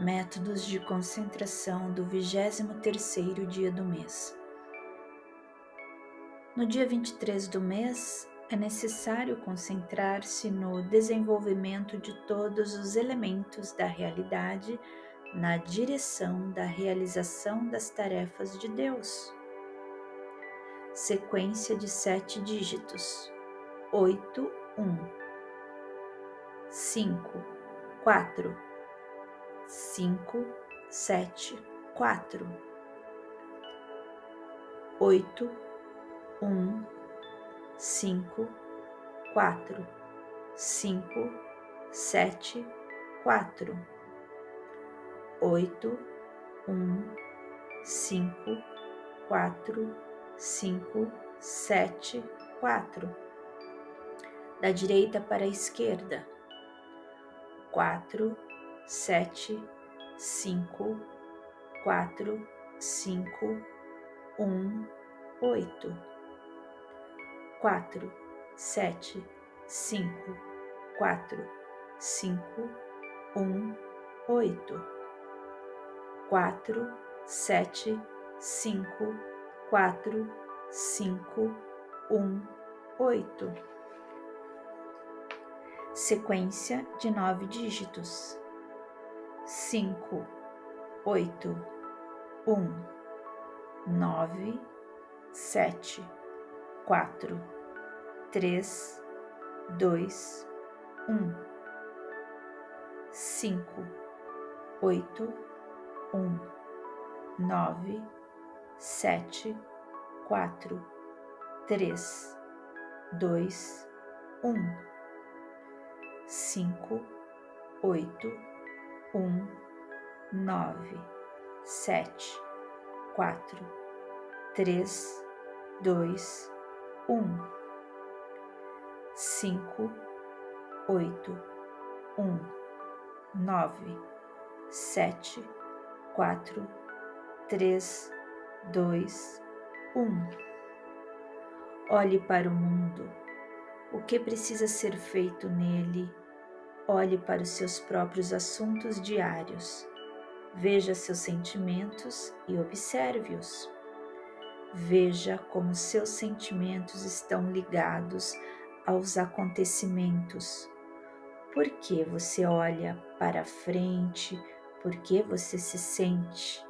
Métodos de concentração do 23º dia do mês. No dia 23 do mês, é necessário concentrar-se no desenvolvimento de todos os elementos da realidade na direção da realização das tarefas de Deus. Sequência de sete dígitos: 8, 1, 5, 4 cinco, sete, quatro, oito, um, cinco, quatro, cinco, sete, quatro, oito, um, cinco, quatro, cinco, sete, quatro. Da direita para a esquerda, quatro, sete, cinco, quatro, cinco, um, oito, quatro, sete, cinco, quatro, cinco, um, oito, quatro, sete, cinco, quatro, cinco, um, oito. Sequência de nove dígitos cinco, oito, um, nove, sete, quatro, três, dois, um, cinco, oito, um, nove, sete, quatro, três, dois, um, cinco, oito um, nove, sete, quatro, três, dois, um, cinco, oito, um, nove, sete, quatro, três, dois, um. Olhe para o mundo, o que precisa ser feito nele Olhe para os seus próprios assuntos diários. Veja seus sentimentos e observe-os. Veja como seus sentimentos estão ligados aos acontecimentos. Por que você olha para frente? Por que você se sente?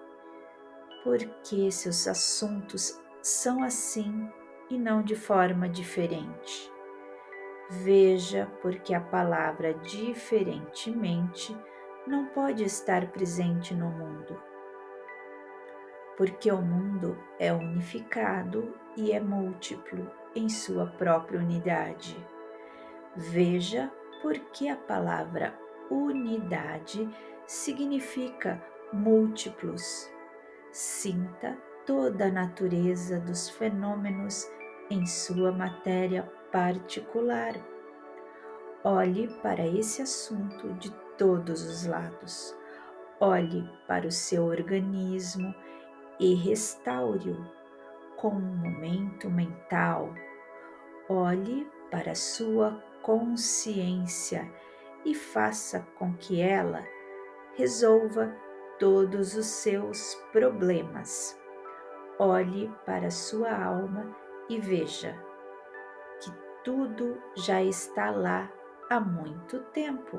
Por que seus assuntos são assim e não de forma diferente? Veja, porque a palavra diferentemente não pode estar presente no mundo. Porque o mundo é unificado e é múltiplo em sua própria unidade. Veja, porque a palavra unidade significa múltiplos. Sinta toda a natureza dos fenômenos em sua matéria particular. Olhe para esse assunto de todos os lados. Olhe para o seu organismo e restaure-o com um momento mental. Olhe para a sua consciência e faça com que ela resolva todos os seus problemas. Olhe para a sua alma e veja tudo já está lá há muito tempo.